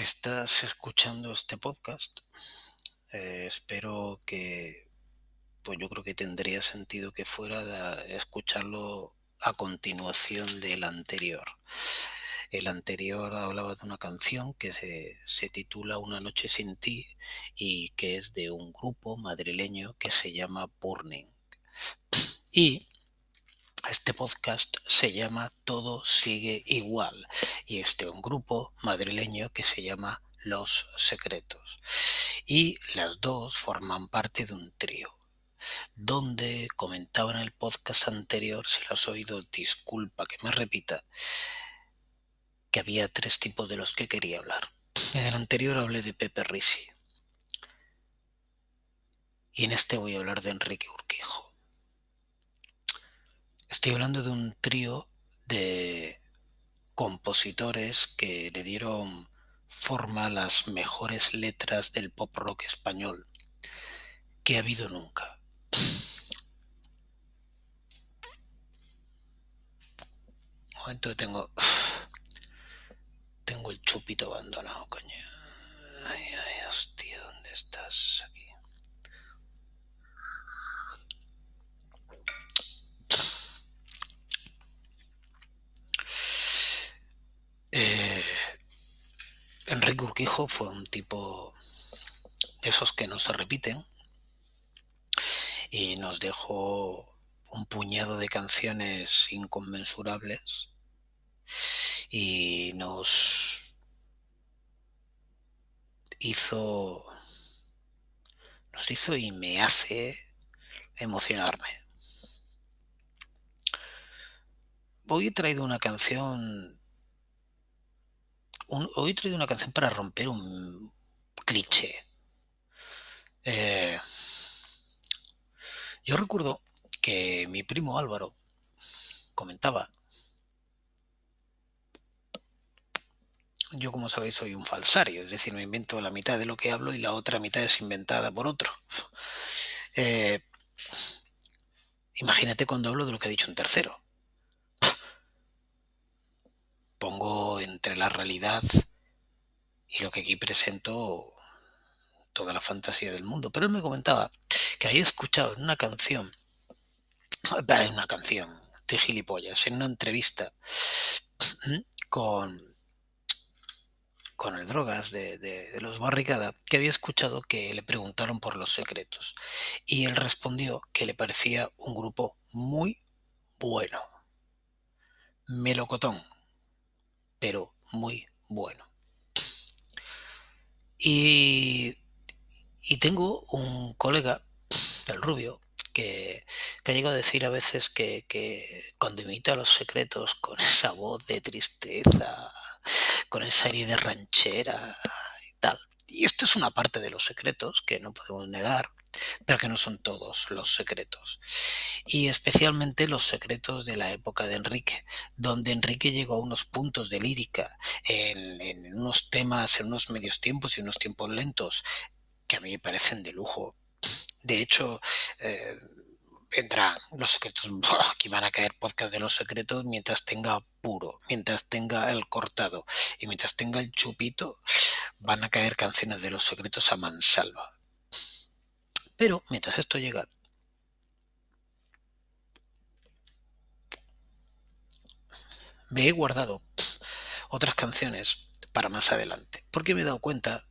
Estás escuchando este podcast, eh, espero que, pues yo creo que tendría sentido que fuera de escucharlo a continuación del anterior. El anterior hablaba de una canción que se, se, titula Una noche sin ti y que es de un grupo madrileño que se llama Burning. Y este podcast se llama Todo sigue igual y este un grupo madrileño que se llama Los Secretos. Y las dos forman parte de un trío donde comentaba en el podcast anterior, si lo has oído, disculpa que me repita, que había tres tipos de los que quería hablar. En el anterior hablé de Pepe Risi. Y en este voy a hablar de Enrique Urquijo. Estoy hablando de un trío de compositores que le dieron forma a las mejores letras del pop rock español que ha habido nunca. Un momento tengo tengo el chupito abandonado, coño. Ay, ay, hostia, ¿dónde estás? Aquí. Eh, Urquijo fue un tipo de esos que no se repiten y nos dejó un puñado de canciones inconmensurables y nos hizo nos hizo y me hace emocionarme. Hoy he traído una canción hoy he traído una canción para romper un cliché. Eh, yo recuerdo que mi primo Álvaro comentaba, yo como sabéis soy un falsario, es decir, me invento la mitad de lo que hablo y la otra mitad es inventada por otro. Eh, imagínate cuando hablo de lo que ha dicho un tercero. Pongo entre la realidad y lo que aquí presento toda la fantasía del mundo. Pero él me comentaba que había escuchado en una canción, en una canción de gilipollas, en una entrevista con, con el Drogas de, de, los Barricada, que había escuchado que le preguntaron por los secretos. Y él respondió que le parecía un grupo muy bueno. Melocotón, pero muy bueno. Y, y tengo un colega, el rubio, que, que ha llegado a decir a veces que, que, cuando imita los secretos con esa voz de tristeza, con esa herida ranchera y tal. Y esto es una parte de los secretos que no podemos negar, pero que no son todos los secretos. Y especialmente los secretos de la época de Enrique, donde Enrique llegó a unos puntos de lírica, en, unos temas, en unos medios tiempos y unos tiempos lentos, que a mí me parecen de lujo. De hecho, eh, los secretos, aquí van a caer podcast de los secretos mientras tenga puro, mientras tenga el cortado y mientras tenga el chupito, van a caer canciones de los secretos a mansalva. Pero mientras esto llega, me he guardado otras canciones para más adelante, porque me he dado cuenta,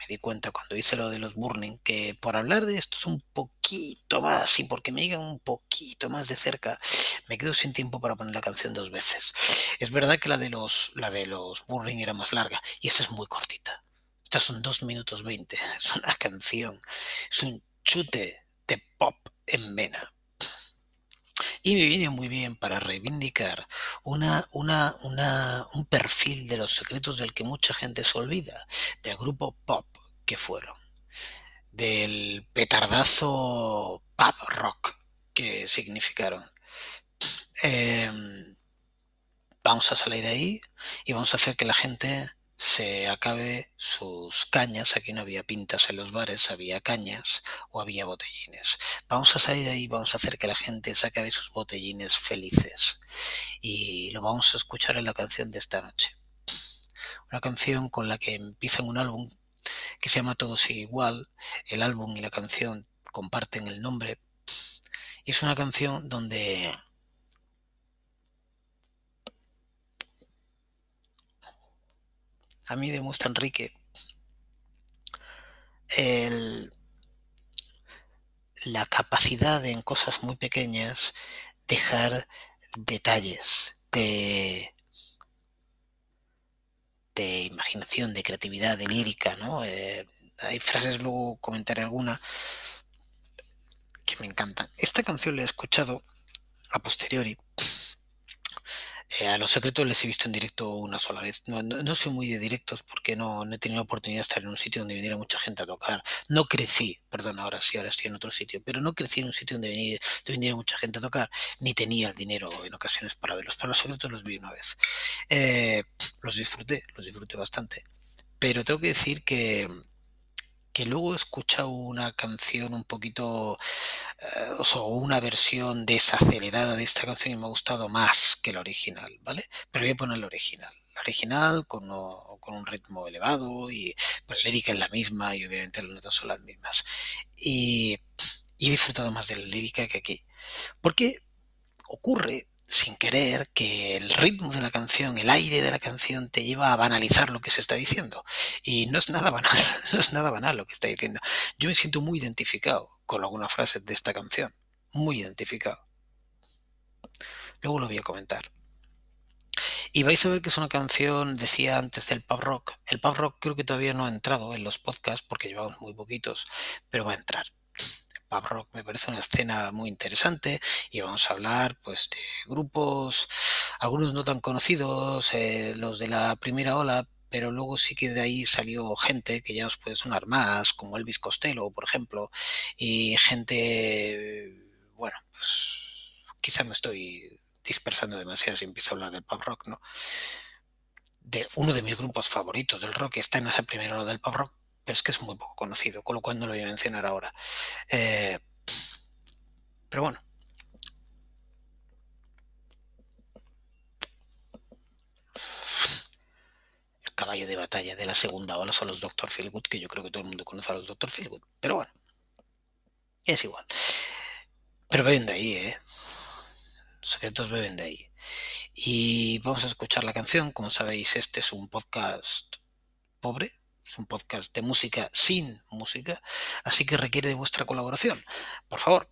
me di cuenta cuando hice lo de los Burning, que por hablar de esto es un poquito más y porque me llegan un poquito más de cerca, me quedo sin tiempo para poner la canción dos veces. Es verdad que la de los, la de los Burning era más larga y esta es muy cortita. Estas son dos minutos veinte. Es una canción, es un chute de pop en vena. Y me viene muy bien para reivindicar una, una, una, un perfil de los secretos del que mucha gente se olvida, del grupo pop que fueron, del petardazo pop rock que significaron. Eh, vamos a salir de ahí y vamos a hacer que la gente se acabe sus cañas. Aquí no había pintas en los bares, había cañas o había botellines. Vamos a salir de ahí, vamos a hacer que la gente se acabe sus botellines felices. Y lo vamos a escuchar en la canción de esta noche. una canción con la que empiezan un álbum que se llama Todo sigue igual, el álbum y la canción comparten el nombre, y es una canción donde a mí demuestra Enrique el, la capacidad de en cosas muy pequeñas dejar detalles de, de imaginación, de creatividad, de lírica, ¿no? Eh, hay frases, luego comentaré alguna, que me encantan. Esta canción la he escuchado a posteriori eh, a los secretos les he visto en directo una sola vez. No, soy muy de directos porque no, he tenido oportunidad de estar en un sitio donde viniera mucha gente a tocar. No crecí, perdón, ahora sí, ahora estoy en otro sitio, pero no crecí en un sitio donde viniera, mucha gente a tocar, ni tenía el dinero en ocasiones para verlos. Pero los secretos los vi una vez. Eh, los disfruté, los disfruté bastante. Pero tengo que decir que que luego he escuchado una canción un poquito, eh, o una versión desacelerada de esta canción y me ha gustado más que la original, ¿vale? Pero voy a poner la original. La original con, con un ritmo elevado y pues, la lírica es la misma y obviamente las notas son las mismas. Y, y he disfrutado más de la lírica que aquí. Porque ocurre sin querer que el ritmo de la canción, el aire de la canción te lleva a banalizar lo que se está diciendo. Y no es nada banal, no es nada banal lo que está diciendo. Yo me siento muy identificado con algunas frases de esta canción, muy identificado. Luego lo voy a comentar. Y vais a ver que es una canción, decía antes, del pub rock. El pub rock creo que todavía no ha entrado en los podcasts porque llevamos muy poquitos, pero va a entrar pub rock me parece una escena muy interesante y vamos a hablar pues de grupos, algunos no tan conocidos, eh, los de la primera ola, pero luego sí que de ahí salió gente que ya os puede sonar más, como Elvis Costello, por ejemplo, y gente, bueno, pues quizá me estoy dispersando demasiado si empiezo a hablar del pub rock, ¿no? De uno de mis grupos favoritos del rock está en esa primera ola del pub rock, pero es que es muy poco conocido, con lo cual no lo voy a mencionar ahora. Eh, pero bueno. El caballo de batalla de la segunda ola son los Dr. Feelgood, que yo creo que todo el mundo conoce a los Dr. Feelgood. Pero bueno, es igual. Pero beben de ahí, ¿eh? Los secretos beben de ahí. Y vamos a escuchar la canción. Como sabéis, este es un podcast pobre, es un podcast de música sin música, así que requiere de vuestra colaboración. Por favor,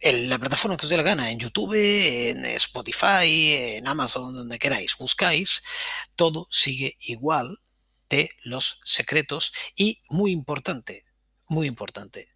en la plataforma que os dé la gana, en YouTube, en Spotify, en Amazon, donde queráis, buscáis, todo sigue igual de los secretos y muy importante, muy importante,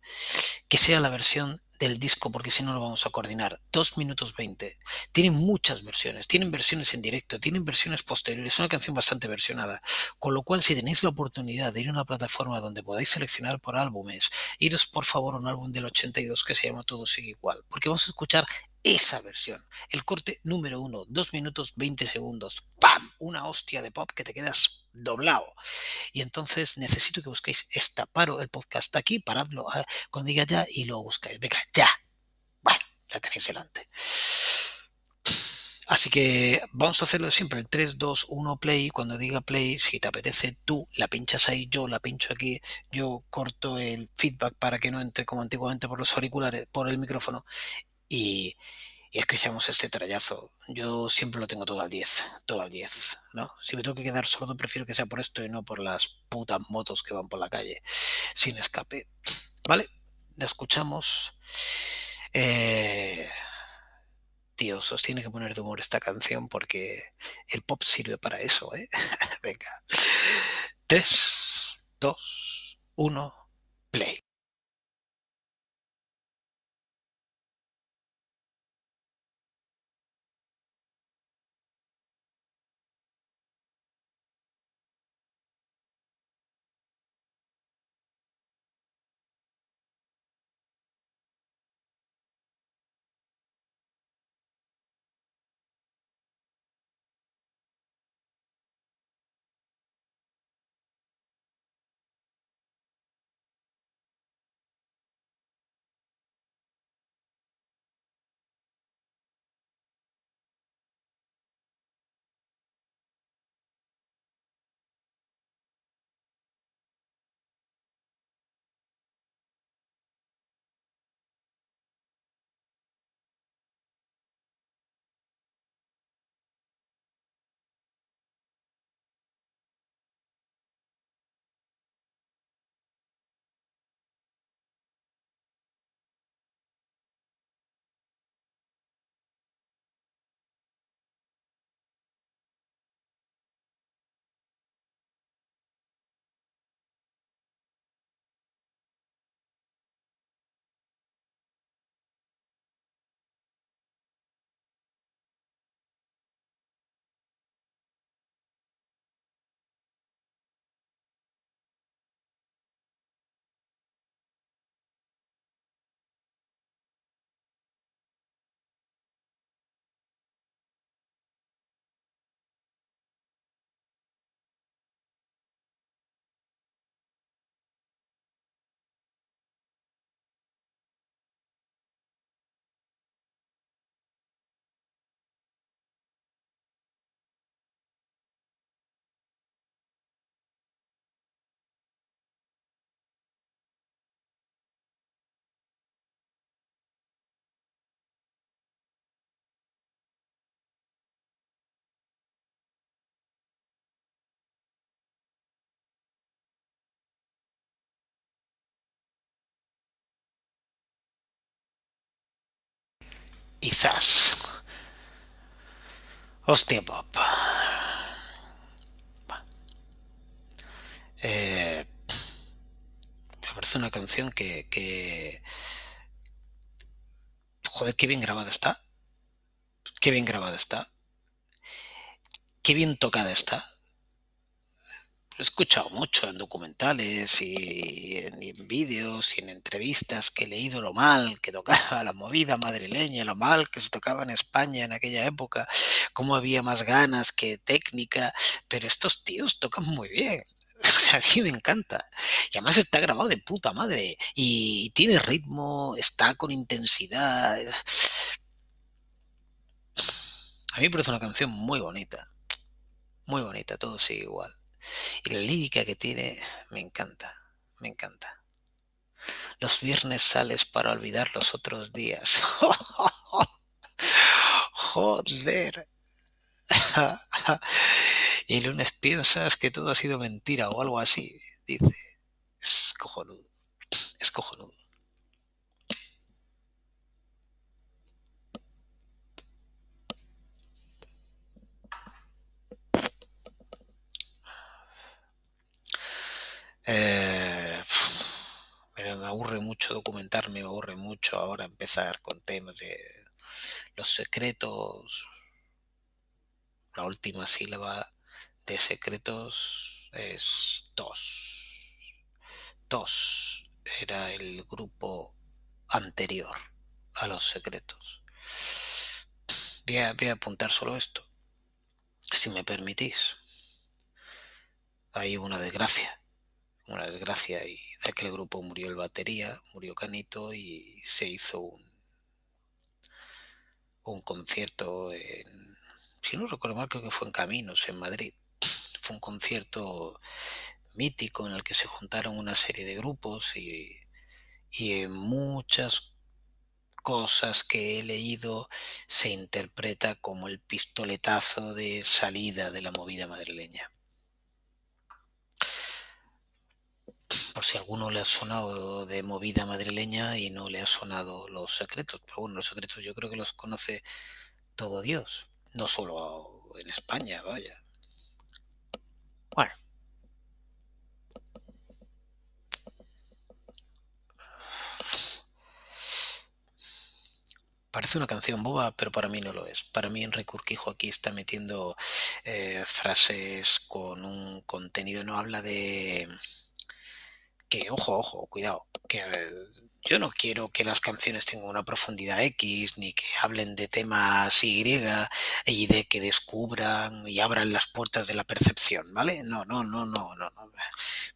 que sea la versión del disco porque si no lo vamos a coordinar. 2 minutos 20. Tienen muchas versiones, tienen versiones en directo, tienen versiones posteriores, es una canción bastante versionada. Con lo cual, si tenéis la oportunidad de ir a una plataforma donde podáis seleccionar por álbumes, iros por favor a un álbum del 82 que se llama Todo sigue igual, porque vamos a escuchar esa versión. El corte número uno, 2 minutos 20 segundos. ¡Pam! Una hostia de pop que te quedas doblado. Y entonces necesito que busquéis esta. Paro el podcast aquí, paradlo ah, cuando diga ya y lo buscáis. Venga, ya. Bueno, la tenéis delante. Así que vamos a hacerlo siempre, el 3, 2, 1, play. Cuando diga play, si te apetece, tú la pinchas ahí, yo la pincho aquí, yo corto el feedback para que no entre como antiguamente por los auriculares, por el micrófono y, y escuchamos este trayazo. Yo siempre lo tengo todo al 10, todo al 10, ¿no? Si me tengo que quedar sordo, prefiero que sea por esto y no por las putas motos que van por la calle sin escape. ¿Vale? La escuchamos. Eh... Dios, os tiene que poner de humor esta canción porque el pop sirve para eso, ¿eh? Venga. 3, 2, 1, play. Y zas. Hostia pop. Eh, me parece una canción que, que... Joder, qué bien grabada está. Qué bien grabada está. Qué bien tocada está he escuchado mucho en documentales y en, vídeos y en entrevistas que he leído lo mal que tocaba la movida madrileña, lo mal que se tocaba en España en aquella época, cómo había más ganas que técnica, pero estos tíos tocan muy bien. A mí me encanta. Y además está grabado de puta madre. Y tiene ritmo, está con intensidad. A mí me parece una canción muy bonita. Muy bonita, todo sigue igual. Y la lírica que tiene me encanta, me encanta. Los viernes sales para olvidar los otros días. Joder. y el lunes piensas que todo ha sido mentira o algo así. Dice, es cojonudo, es cojonudo. Eh, me aburre mucho documentarme, me aburre mucho ahora empezar con temas de los secretos. La última sílaba de secretos es dos. Dos era el grupo anterior a los secretos. Voy a, voy a apuntar solo esto, si me permitís. Hay una desgracia una desgracia y de aquel grupo murió el batería, murió Canito y se hizo un, un concierto en, si no recuerdo mal, creo que fue en Caminos, en Madrid. Fue un concierto mítico en el que se juntaron una serie de grupos y, y en muchas cosas que he leído se interpreta como el pistoletazo de salida de la movida madrileña. Por si a alguno le ha sonado de movida madrileña y no le ha sonado los secretos. Pero bueno, los secretos yo creo que los conoce todo Dios, no solo en España, vaya. Bueno. Parece una canción boba, pero para mí no lo es. Para mí Enrique Urquijo aquí está metiendo eh, frases con un contenido, no habla de que, ojo, ojo, cuidado, que yo no quiero que las canciones tengan una profundidad X, ni que hablen de temas Y, y de que descubran y abran las puertas de la percepción, ¿vale? No, no, no, no, no, no.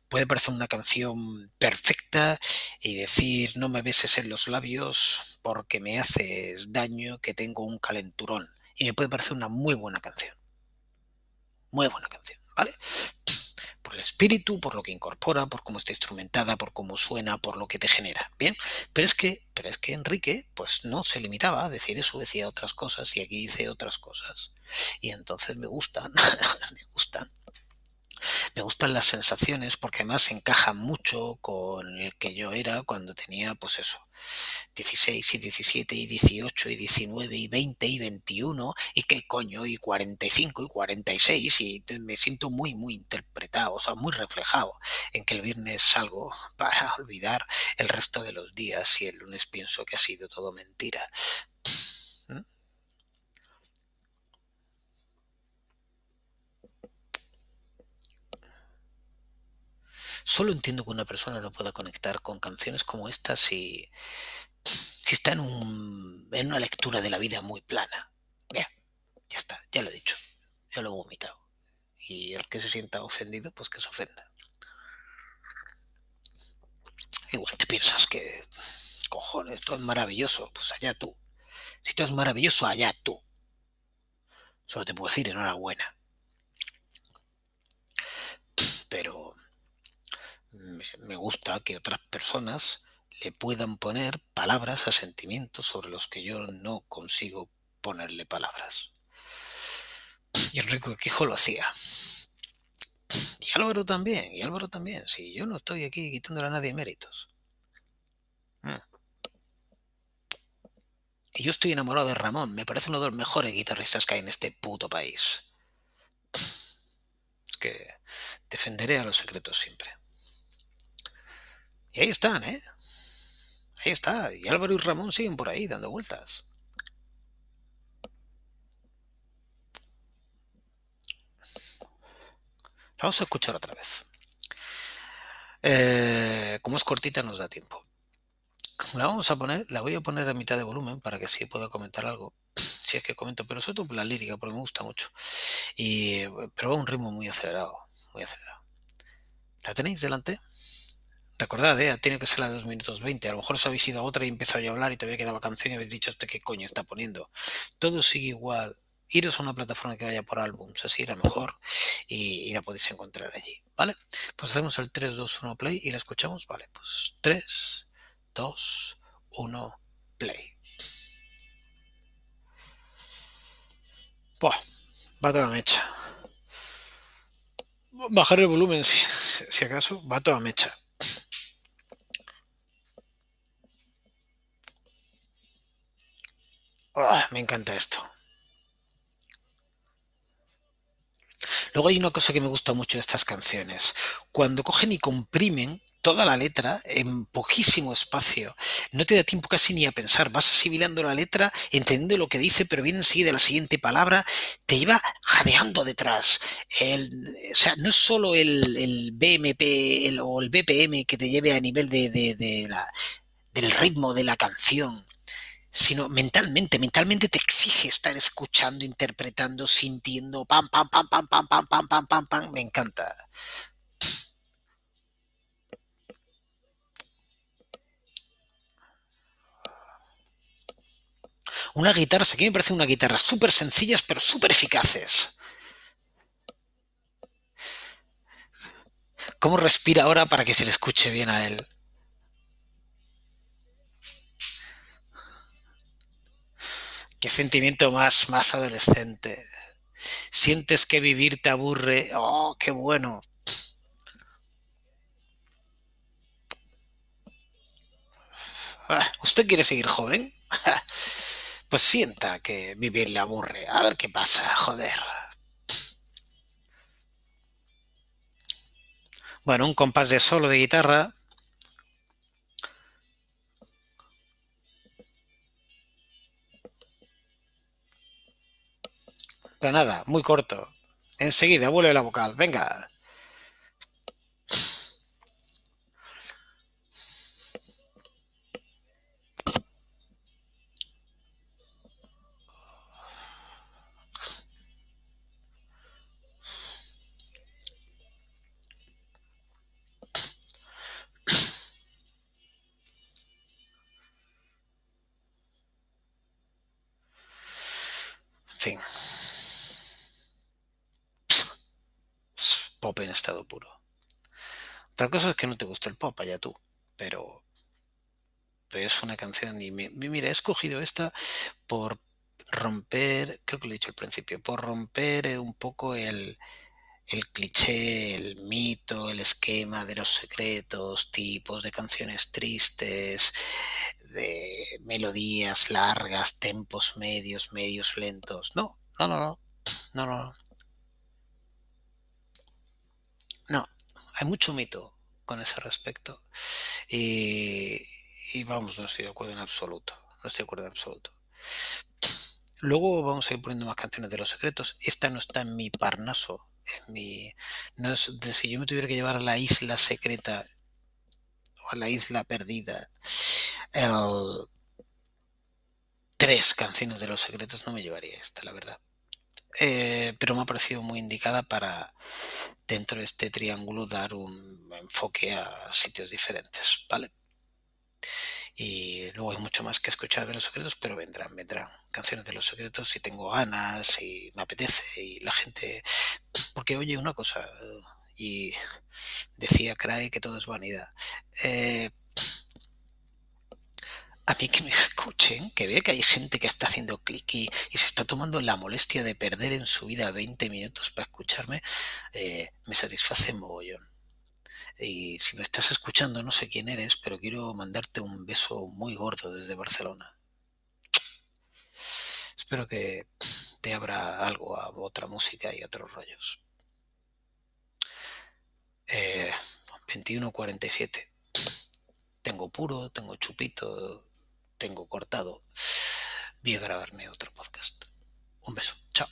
Puede parecer una canción perfecta y decir no me beses en los labios porque me haces daño, que tengo un calenturón. Y me puede parecer una muy buena canción. Muy buena canción, ¿vale? Por el espíritu, por lo que incorpora, por cómo está instrumentada, por cómo suena, por lo que te genera. Bien, pero es que, pero es que Enrique, pues no se limitaba a decir eso, decía otras cosas y aquí dice otras cosas. Y entonces me gustan, me gustan. Me gustan las sensaciones porque además encajan mucho con el que yo era cuando tenía, pues eso, 16 y 17 y 18 y 19 y 20 y 21 y qué coño y 45 y 46 y me siento muy muy interpretado, o sea, muy reflejado en que el viernes salgo para olvidar el resto de los días y el lunes pienso que ha sido todo mentira. Solo entiendo que una persona no pueda conectar con canciones como estas si, si está en, un, en una lectura de la vida muy plana. Bien, ya está, ya lo he dicho, ya lo he vomitado. Y el que se sienta ofendido, pues que se ofenda. Igual te piensas que, cojones, esto es maravilloso, pues allá tú. Si esto es maravilloso, allá tú. Solo te puedo decir enhorabuena. Pero me gusta que otras personas le puedan poner palabras a sentimientos sobre los que yo no consigo ponerle palabras. Y Enrique Quijo lo hacía. Y Álvaro también, y Álvaro también. Si yo no estoy aquí quitándole a nadie méritos. Mm. Y yo estoy enamorado de Ramón. Me parece uno de los mejores guitarristas que hay en este puto país. Que defenderé a los secretos siempre. Y ahí están, ¿eh? Ahí está. Y Álvaro y Ramón siguen por ahí dando vueltas. Vamos a escuchar otra vez. Eh, como es cortita, nos da tiempo. La vamos a poner, la voy a poner a mitad de volumen para que sí pueda comentar algo. Si es que comento, pero sobre todo la lírica, porque me gusta mucho. Y, pero va a un ritmo muy acelerado, muy acelerado. ¿La tenéis delante? Recordad, eh, tiene que ser la de 2 minutos 20. A lo mejor os habéis ido a otra y empezado a hablar y todavía quedaba canción y habéis dicho este qué coño está poniendo. Todo sigue igual iros a una plataforma que vaya por álbums, así irá mejor y, y, la podéis encontrar allí, ¿vale? Pues hacemos el 3, 2, 1 play y la escuchamos, ¿vale? Pues 3, 2, 1 play. Buah, va toda mecha. Bajar el volumen si, si acaso, va toda mecha. Oh, me encanta esto. Luego hay una cosa que me gusta mucho de estas canciones. Cuando cogen y comprimen toda la letra en poquísimo espacio. No te da tiempo casi ni a pensar. Vas asimilando la letra, entendiendo lo que dice, pero viene enseguida la siguiente palabra, te iba jadeando detrás. El, o sea, no es solo el, BMP el, o el BPM que te lleve a nivel de, de la, del ritmo de la canción, sino mentalmente, mentalmente te exige estar escuchando, interpretando, sintiendo, pam, pam, pam, pam, pam, pam, pam, pam, pam, pam, me encanta. Una guitarra, aquí me parece una guitarra súper sencillas, pero súper eficaces. ¿Cómo respira ahora para que se le escuche bien a él? Qué sentimiento más, más adolescente. Sientes que vivir te aburre. Oh, qué bueno. Ah, ¿Usted quiere seguir joven? Pues sienta que vivir le aburre. A ver qué pasa, joder. Bueno, un compás de solo de guitarra. Pero nada, muy corto. Enseguida vuelve la vocal. Venga. Pop en estado puro. Otra cosa es que no te gusta el pop, allá tú. Pero, pero es una canción y me, mira, he escogido esta por romper, creo que lo he dicho al principio, por romper un poco el, el cliché, el mito, el esquema de los secretos, tipos de canciones tristes, de melodías largas, tempos medios, medios lentos. No, no, no, no, no, no. No, hay mucho mito con ese respecto. Y, y vamos, no estoy de acuerdo en absoluto. No estoy de acuerdo en absoluto. Luego vamos a ir poniendo más canciones de los secretos. Esta no está en mi parnaso. En mi, no es de si yo me tuviera que llevar a la isla secreta o a la isla perdida. El, tres canciones de los secretos no me llevaría esta, la verdad. Eh, pero me ha parecido muy indicada para dentro de este triángulo dar un enfoque a sitios diferentes, ¿vale? Y luego hay mucho más que escuchar de los secretos, pero vendrán, vendrán canciones de los secretos si tengo ganas, y me apetece, y la gente... Porque oye, una cosa, y decía Craig que todo es vanidad. Eh, mí que me escuchen, que vea que hay gente que está haciendo clic y, se está tomando la molestia de perder en su vida 20 minutos para escucharme, eh, me satisface mogollón. Y si me estás escuchando, no sé quién eres, pero quiero mandarte un beso muy gordo desde Barcelona. Espero que te abra algo a otra música y otros rollos. Eh, 21.47. Tengo puro, tengo chupito, tengo cortado. Voy a grabarme otro podcast. Un beso. Chao.